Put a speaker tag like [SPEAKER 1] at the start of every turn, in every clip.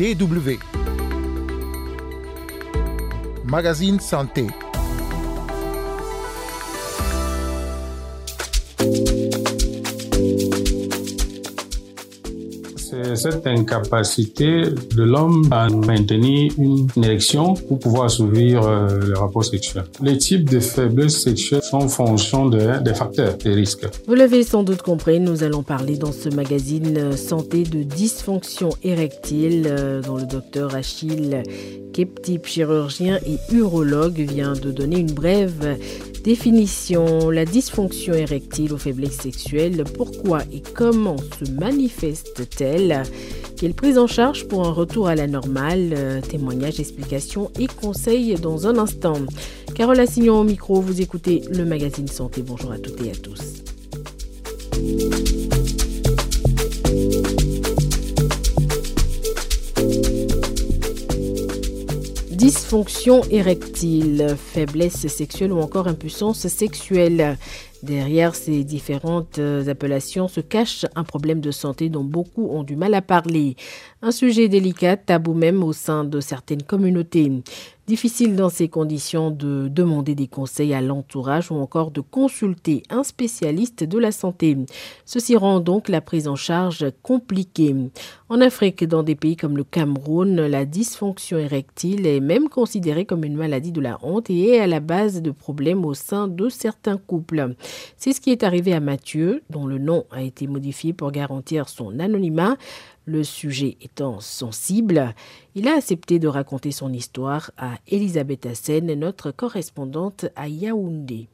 [SPEAKER 1] DW. Magazine Santé.
[SPEAKER 2] C'est cette incapacité de l'homme à maintenir une érection pour pouvoir assouvir euh, le rapport sexuel. Les types de faiblesse sexuelle sont en fonction de, des facteurs, des risques.
[SPEAKER 3] Vous l'avez sans doute compris, nous allons parler dans ce magazine euh, santé de dysfonction érectile euh, dont le docteur Achille Keptip, chirurgien et urologue, vient de donner une brève définition. La dysfonction érectile aux faiblesses sexuelles, pourquoi et comment se manifeste-t-elle? Quelle prise en charge pour un retour à la normale? Témoignages, explications et conseils dans un instant. Carole Assignon au micro, vous écoutez le magazine Santé. Bonjour à toutes et à tous. Dysfonction érectile, faiblesse sexuelle ou encore impuissance sexuelle. Derrière ces différentes appellations se cache un problème de santé dont beaucoup ont du mal à parler. Un sujet délicat, tabou même au sein de certaines communautés. Difficile dans ces conditions de demander des conseils à l'entourage ou encore de consulter un spécialiste de la santé. Ceci rend donc la prise en charge compliquée. En Afrique, dans des pays comme le Cameroun, la dysfonction érectile est même considérée comme une maladie de la honte et est à la base de problèmes au sein de certains couples. C'est ce qui est arrivé à Mathieu, dont le nom a été modifié pour garantir son anonymat. Le sujet étant sensible, il a accepté de raconter son histoire à Elisabeth Hassen, notre correspondante à Yaoundé.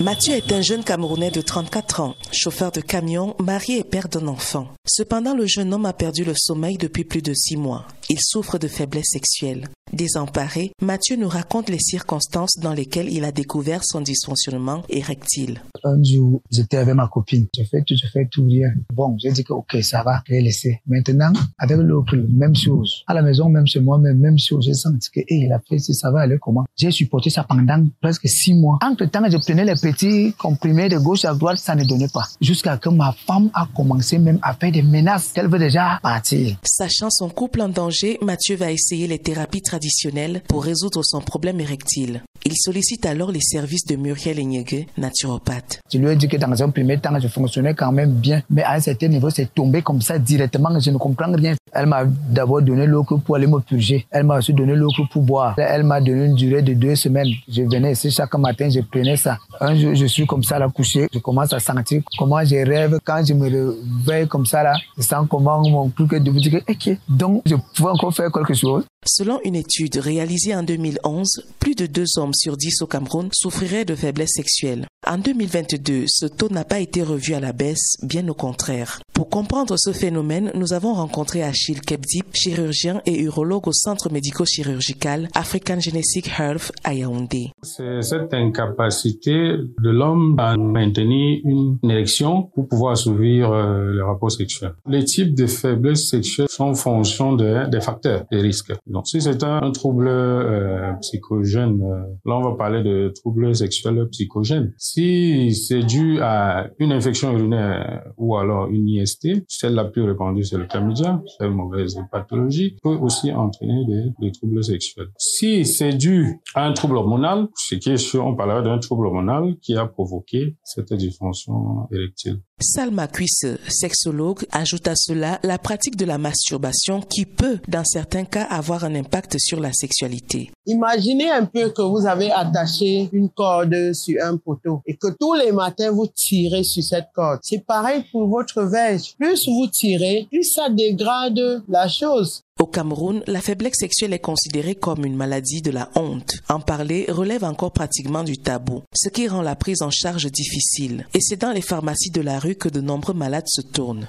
[SPEAKER 4] Mathieu est un jeune Camerounais de 34 ans, chauffeur de camion, marié et père d'un enfant. Cependant, le jeune homme a perdu le sommeil depuis plus de six mois. Il souffre de faiblesse sexuelle. Désemparé, Mathieu nous raconte les circonstances dans lesquelles il a découvert son dysfonctionnement érectile.
[SPEAKER 5] Un jour, j'étais avec ma copine. Je fais tout, je fais tout, rien. Bon, j'ai dit que ok, ça va, je vais laisser. Maintenant, avec l'autre, même chose. À la maison, même chez moi, même, même chose. J'ai senti que, hey, il a fait, si ça va aller comment? J'ai supporté ça pendant presque six mois. Entre temps, je prenais les petits comprimés de gauche à droite, ça ne donnait pas. Jusqu'à que ma femme a commencé même à faire des menaces qu'elle veut déjà partir.
[SPEAKER 4] Sachant son couple en danger, Mathieu va essayer les thérapies traditionnelles pour résoudre son problème érectile. Il sollicite alors les services de Muriel Enyege, naturopathe.
[SPEAKER 5] Je lui ai dit que dans un premier temps, je fonctionnais quand même bien, mais à un certain niveau, c'est tombé comme ça directement, je ne comprends rien. Elle m'a d'abord donné l'eau pour aller me purger. Elle m'a aussi donné l'eau pour boire. Elle m'a donné une durée de deux semaines. Je venais ici chaque matin, je prenais ça. Un jour, je suis comme ça là couché. Je commence à sentir comment je rêve. Quand je me réveille comme ça là, je sens comment mon que de vous dire, ok, donc je pouvais encore faire quelque chose.
[SPEAKER 4] Selon une étude réalisée en 2011, plus de deux hommes sur dix au Cameroun souffriraient de faiblesse sexuelle. En 2022, ce taux n'a pas été revu à la baisse, bien au contraire. Pour comprendre ce phénomène, nous avons rencontré Achille Kebdip, chirurgien et urologue au centre médico-chirurgical African Genetic Health à Yaoundé.
[SPEAKER 2] C'est cette incapacité de l'homme à maintenir une érection pour pouvoir assouvir euh, le rapport sexuel. Les types de faiblesse sexuelle sont en fonction de, des facteurs, des risques. Donc, si c'est un, trouble euh, psychogène, euh, là, on va parler de trouble sexuel psychogène. Si c'est dû à une infection urinaire ou alors une IST, celle la plus répandue, c'est le chlamydia, une mauvaise pathologie, peut aussi entraîner des, des troubles sexuels. Si c'est dû à un trouble hormonal, ce qui est sûr, on parlera d'un trouble hormonal qui a provoqué cette dysfonction érectile.
[SPEAKER 4] Salma Cuisse, sexologue, ajoute à cela la pratique de la masturbation qui peut, dans certains cas, avoir un impact sur la sexualité.
[SPEAKER 6] Imaginez un peu que vous avez attaché une corde sur un poteau et que tous les matins vous tirez sur cette corde. C'est pareil pour votre verge. Plus vous tirez, plus ça dégrade la chose.
[SPEAKER 4] Au Cameroun, la faiblesse sexuelle est considérée comme une maladie de la honte. En parler relève encore pratiquement du tabou, ce qui rend la prise en charge difficile. Et c'est dans les pharmacies de la rue que de nombreux malades se tournent.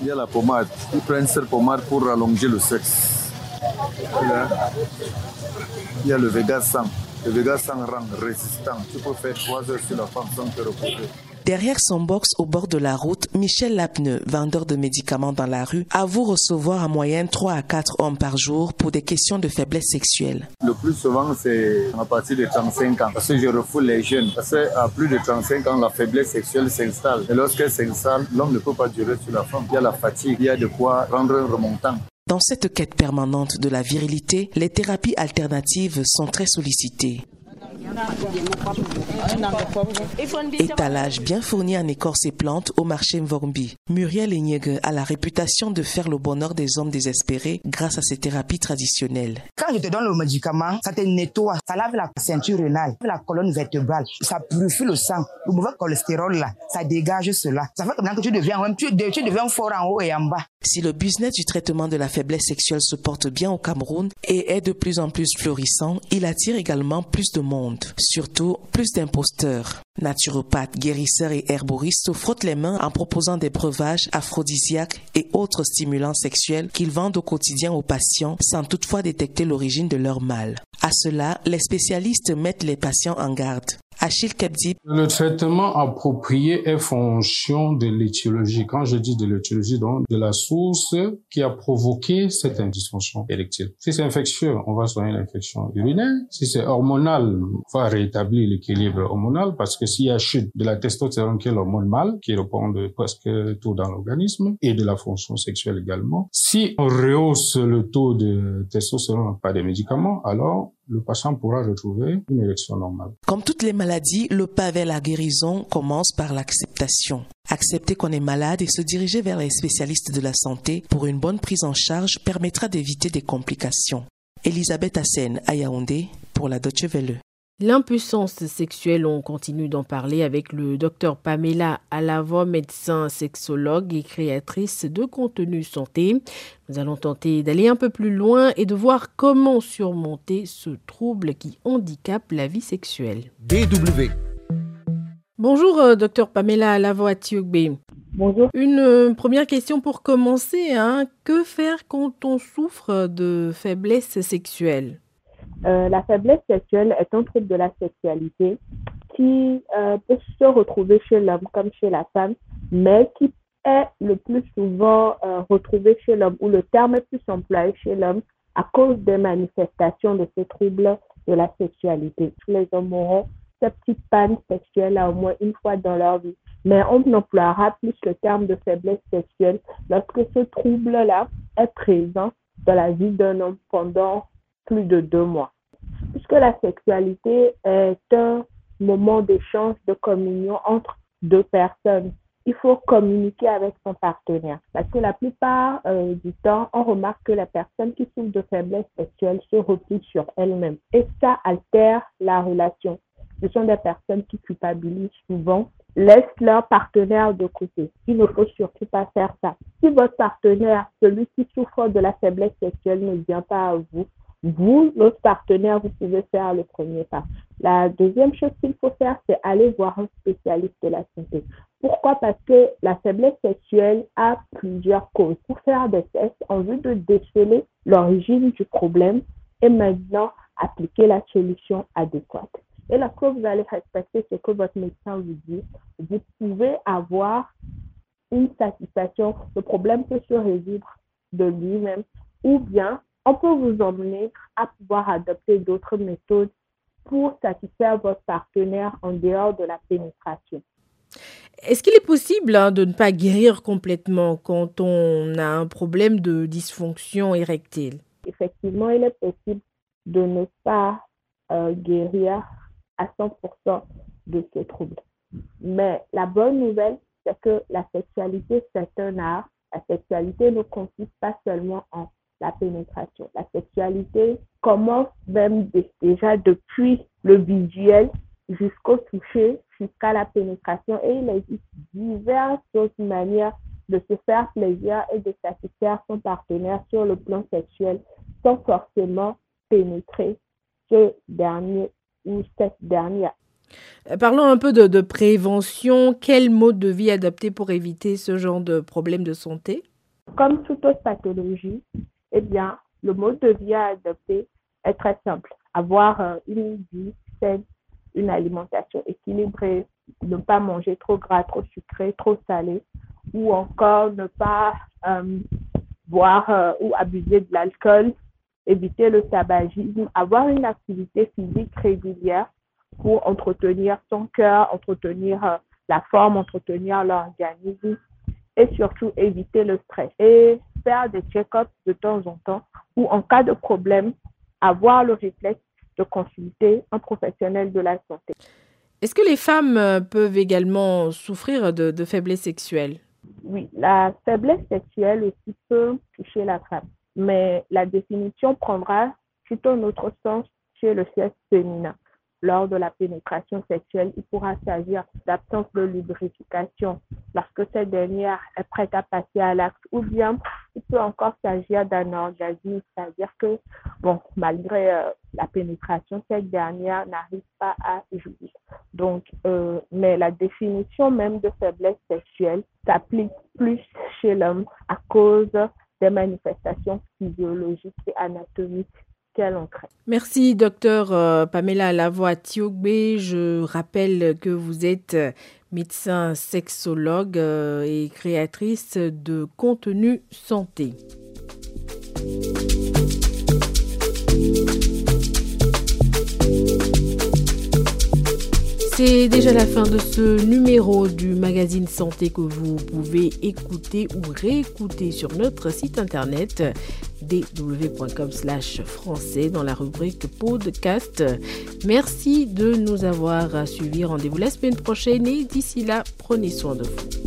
[SPEAKER 7] Il y a la pommade. Ils prennent cette pommade pour rallonger le sexe. Il y a le Vega 100. Le Vega 100 rend résistant. Tu peux faire 3 heures sur la femme sans te reposer.
[SPEAKER 4] Derrière son box au bord de la route, Michel Lapneux, vendeur de médicaments dans la rue, avoue recevoir en moyenne 3 à 4 hommes par jour pour des questions de faiblesse sexuelle.
[SPEAKER 7] Le plus souvent, c'est à partir de 35 ans. Parce que je refoule les jeunes. Parce qu'à plus de 35 ans, la faiblesse sexuelle s'installe. Et lorsqu'elle s'installe, l'homme ne peut pas durer sur la femme. Il y a la fatigue, il y a de quoi rendre un remontant.
[SPEAKER 4] Dans cette quête permanente de la virilité, les thérapies alternatives sont très sollicitées. Étalage bien fourni en écorce et plantes au marché Mvormbi. Muriel Enyege a la réputation de faire le bonheur des hommes désespérés grâce à ses thérapies traditionnelles.
[SPEAKER 8] Quand je te donne le médicament, ça te nettoie, ça lave la ceinture rénale, la colonne vertébrale, ça purifie le sang, le mauvais cholestérol là, ça dégage cela. Ça fait que tu deviens, tu, tu deviens fort en haut et en bas.
[SPEAKER 4] Si le business du traitement de la faiblesse sexuelle se porte bien au Cameroun et est de plus en plus florissant, il attire également plus de monde, surtout plus d'imposteurs. Naturopathes, guérisseurs et herboristes se frottent les mains en proposant des breuvages aphrodisiaques et autres stimulants sexuels qu'ils vendent au quotidien aux patients sans toutefois détecter l'origine de leur mal. À cela, les spécialistes mettent les patients en garde.
[SPEAKER 2] Le traitement approprié est fonction de l'étiologie. Quand je dis de l'étiologie, donc de la source qui a provoqué cette dysfonction érectile. Si c'est infectieux, on va soigner l'infection urinaire. Si c'est hormonal, on va rétablir l'équilibre hormonal parce que s'il y a chute de la testostérone qui est l'hormone mâle, qui répond de presque tout dans l'organisme et de la fonction sexuelle également. Si on rehausse le taux de testostérone par des médicaments, alors le patient pourra retrouver une normale.
[SPEAKER 4] Comme toutes les maladies, le pas vers la guérison commence par l'acceptation. Accepter qu'on est malade et se diriger vers les spécialistes de la santé pour une bonne prise en charge permettra d'éviter des complications. Elisabeth Hassen à pour la Deutsche Welle.
[SPEAKER 3] L'impuissance sexuelle, on continue d'en parler avec le docteur Pamela Alavo, médecin sexologue et créatrice de contenu santé. Nous allons tenter d'aller un peu plus loin et de voir comment surmonter ce trouble qui handicape la vie sexuelle.
[SPEAKER 1] DW.
[SPEAKER 3] Bonjour, euh, docteur Pamela Alavo Atiogbe.
[SPEAKER 9] Bonjour.
[SPEAKER 3] Une euh, première question pour commencer. Hein. Que faire quand on souffre de faiblesse sexuelle?
[SPEAKER 9] Euh, la faiblesse sexuelle est un trouble de la sexualité qui euh, peut se retrouver chez l'homme comme chez la femme, mais qui est le plus souvent euh, retrouvé chez l'homme, ou le terme est plus employé chez l'homme à cause des manifestations de ces troubles de la sexualité. Tous les hommes auront cette petite panne sexuelle au moins une fois dans leur vie. Mais on emploiera plus le terme de faiblesse sexuelle lorsque ce trouble-là est présent dans la vie d'un homme pendant plus de deux mois puisque la sexualité est un moment d'échange, de communion entre deux personnes. Il faut communiquer avec son partenaire parce que la plupart euh, du temps, on remarque que la personne qui souffre de faiblesse sexuelle se replie sur elle-même et ça altère la relation. Ce sont des personnes qui culpabilisent souvent, laissent leur partenaire de côté. Il ne faut surtout pas faire ça. Si votre partenaire, celui qui souffre de la faiblesse sexuelle, ne vient pas à vous, vous, notre partenaire, vous pouvez faire le premier pas. La deuxième chose qu'il faut faire, c'est aller voir un spécialiste de la santé. Pourquoi? Parce que la faiblesse sexuelle a plusieurs causes. Pour faire des tests en vue de déceler l'origine du problème et maintenant appliquer la solution adéquate. Et lorsque vous allez respecter ce que votre médecin vous dit, vous pouvez avoir une satisfaction. Le problème peut se résoudre de lui-même ou bien on peut vous emmener à pouvoir adopter d'autres méthodes pour satisfaire votre partenaire en dehors de la pénétration.
[SPEAKER 3] Est-ce qu'il est possible hein, de ne pas guérir complètement quand on a un problème de dysfonction érectile?
[SPEAKER 9] Effectivement, il est possible de ne pas euh, guérir à 100% de ce trouble. Mais la bonne nouvelle, c'est que la sexualité, c'est un art. La sexualité ne consiste pas seulement en la pénétration. La sexualité commence même déjà depuis le visuel jusqu'au toucher, jusqu'à la pénétration. Et il existe diverses autres manières de se faire plaisir et de satisfaire son partenaire sur le plan sexuel sans forcément pénétrer ce dernier ou cette dernière.
[SPEAKER 3] Euh, parlons un peu de, de prévention. Quel mode de vie adopter pour éviter ce genre de problème de santé?
[SPEAKER 9] Comme toute autre pathologie, eh bien, le mode de vie à adopter est très simple. Avoir euh, une vie saine, une alimentation équilibrée, ne pas manger trop gras, trop sucré, trop salé, ou encore ne pas euh, boire euh, ou abuser de l'alcool, éviter le tabagisme, avoir une activité physique régulière pour entretenir son cœur, entretenir la forme, entretenir l'organisme et surtout éviter le stress. Et faire des check-ups de temps en temps ou en cas de problème, avoir le réflexe de consulter un professionnel de la santé.
[SPEAKER 3] Est-ce que les femmes euh, peuvent également souffrir de, de faiblesse sexuelle
[SPEAKER 9] Oui, la faiblesse sexuelle aussi peut toucher la femme, mais la définition prendra plutôt un autre sens chez le sexe féminin lors de la pénétration sexuelle, il pourra s'agir d'absence de lubrification lorsque cette dernière est prête à passer à l'acte ou bien il peut encore s'agir d'un orgasme, c'est-à-dire que, bon, malgré euh, la pénétration, cette dernière n'arrive pas à jouir. Donc, euh, mais la définition même de faiblesse sexuelle s'applique plus chez l'homme à cause des manifestations physiologiques et anatomiques
[SPEAKER 3] Merci, docteur euh, Pamela Lavoie Tiogbe. Je rappelle que vous êtes médecin sexologue euh, et créatrice de contenu santé. C'est déjà la fin de ce numéro du magazine Santé que vous pouvez écouter ou réécouter sur notre site internet dw.com français dans la rubrique podcast. Merci de nous avoir suivis. Rendez-vous la semaine prochaine et d'ici là, prenez soin de vous.